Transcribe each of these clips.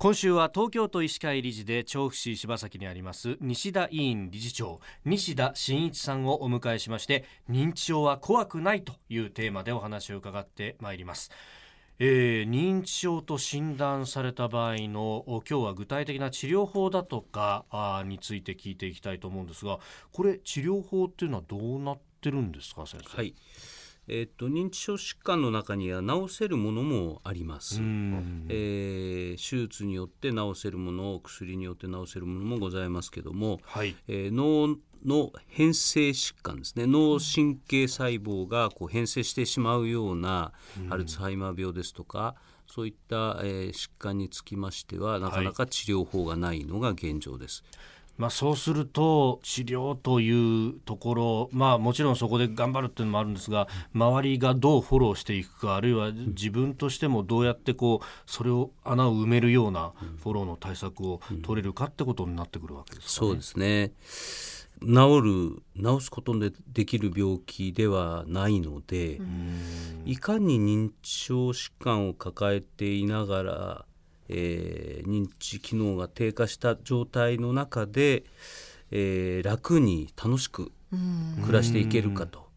今週は東京都医師会理事で調布市柴崎にあります西田委員理事長西田真一さんをお迎えしまして認知症は怖くないというテーマでお話を伺ってまいりますえー、認知症と診断された場合の今日は具体的な治療法だとかあについて聞いていきたいと思うんですがこれ治療法っていうのはどうなってるんですか先生？はいえーと、認知症疾患の中には治せるものもあります、えー、手術によって治せるもの薬によって治せるものもございますけども、はい、えー、脳の変性疾患ですね。脳神経細胞がこう変性してしまうようなアルツハイマー病ですとか、そういった、えー、疾患につきましてはなかなか治療法がないのが現状です。はいまあ、そうすると治療というところ、まあ、もちろんそこで頑張るっていうのもあるんですが周りがどうフォローしていくかあるいは自分としてもどうやってこうそれを穴を埋めるようなフォローの対策を取れるかってことになってくるわけですか、ね、そうですね。治る治すことでできる病気ではないのでいかに認知症疾患を抱えていながらえー、認知機能が低下した状態の中で、えー、楽に楽しく暮らしていけるかと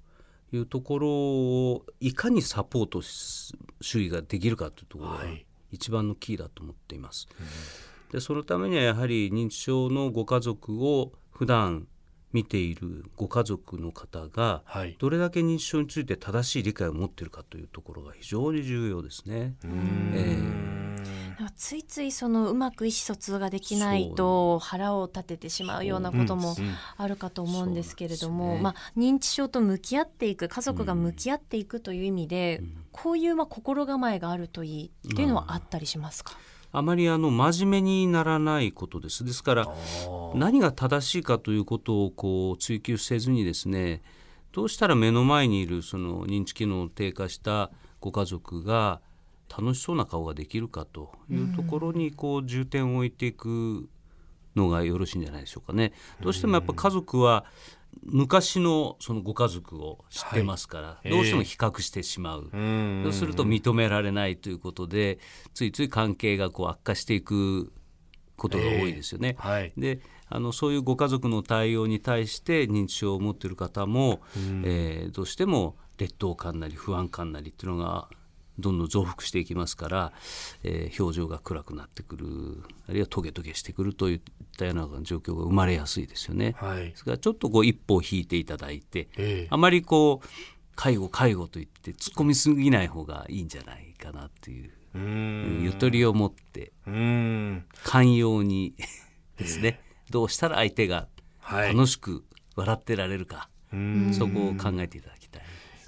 いうところをいかにサポート周囲ができるかというところが一番のキーだと思っています。でそのためにはやはり認知症のご家族を普段見ているご家族の方がどれだけ認知症について正しい理解を持っているかというところが非常に重要ですね。えー、ついついそのうまく意思疎通ができないと腹を立ててしまうようなこともあるかと思うんですけれども、ね、まあ、認知症と向き合っていく家族が向き合っていくという意味で、うん、こういうまあ心構えがあるといいっていうのはあったりしますか、うんあまりあの真面目にならないことです。ですから何が正しいかということをこう追求せずにですねどうしたら目の前にいるその認知機能低下したご家族が楽しそうな顔ができるかというところにこう重点を置いていくのがよろしいんじゃないでしょうかね。どうしてもやっぱ家族は昔のそのご家族を知ってますから、はい、どうしても比較してしまう、えー、そうすると認められないということでついつい関係がこう悪化していくことが多いですよね。えーはい、であのそういうご家族の対応に対して認知症を持っている方も、えー、どうしても劣等感なり不安感なりっていうのがどんどん増幅していきますから、えー、表情が暗くなってくるあるいはトゲトゲしてくるといったような状況が生まれやすいですよね。はい、ですからちょっとこう一歩を引いていただいて、えー、あまりこう介護介護といって突っ込みすぎない方がいいんじゃないかなっていうゆとりを持って寛容にですね、えー、どうしたら相手が楽しく笑ってられるか、はい、そこを考えていただき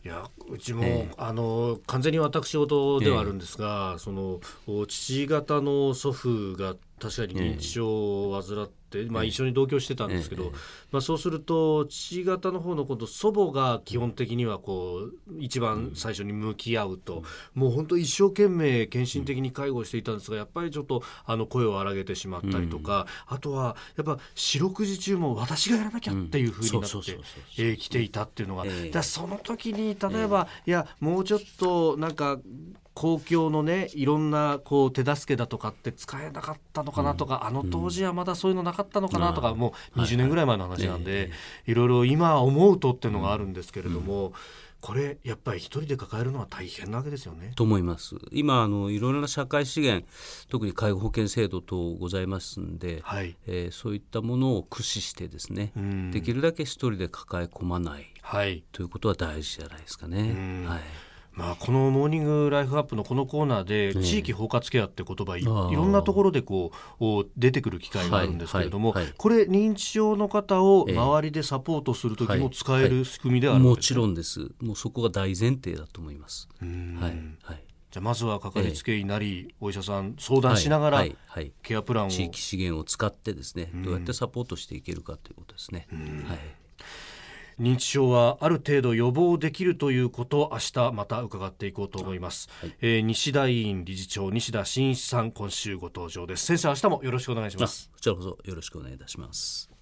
いやうちも、えー、あの完全に私事ではあるんですが、えー、その父方の祖父が確かに認知症を患って、まあ、一緒に同居してたんですけど、まあ、そうすると父方の方のこと祖母が基本的にはこう一番最初に向き合うと、もう本当一生懸命献身的に介護していたんですがやっぱりちょっとあの声を荒げてしまったりとか、あとはやっぱ四六時中も私がやらなきゃっていうふうになってきていたっていうのが、だその時に例えば、いやもうちょっとなんか公共のねいろんなこう手助けだとかって使えなかったのかなとか、うん、あの当時はまだそういうのなかったのかなとか、うん、もう20年ぐらい前の話なんで、はいはい、いろいろ今思うとっていうのがあるんですけれども。うん。これやっぱり一人で抱えるのは大変なわけですよね。と思います。今あのいろいろな社会資源特に介護保険制度等ございますんで、はい、えー、そういったものを駆使してですねできるだけ一人で抱え込まない、はい、ということは大事じゃないですかね。はいまあ、このモーニングライフアップのこのコーナーで地域包括ケアって言葉い,、いろんなところでこう出てくる機会があるんですけれども、これ認知症の方を周りでサポートする時も使える仕組みであるんですか、もちろんです。もうそこが大前提だと思います。はいはい。じゃあまずはかかりつけ医なり、えお医者さん相談しながら、ケアプランを、地域資源を使ってですねどうやってサポートしていけるかということですね。はい認知症はある程度予防できるということを明日また伺っていこうと思います、はい、えー、西田委員理事長西田真一さん今週ご登場です。先生明日もよろしくお願いします。こちらこそよろしくお願いいたします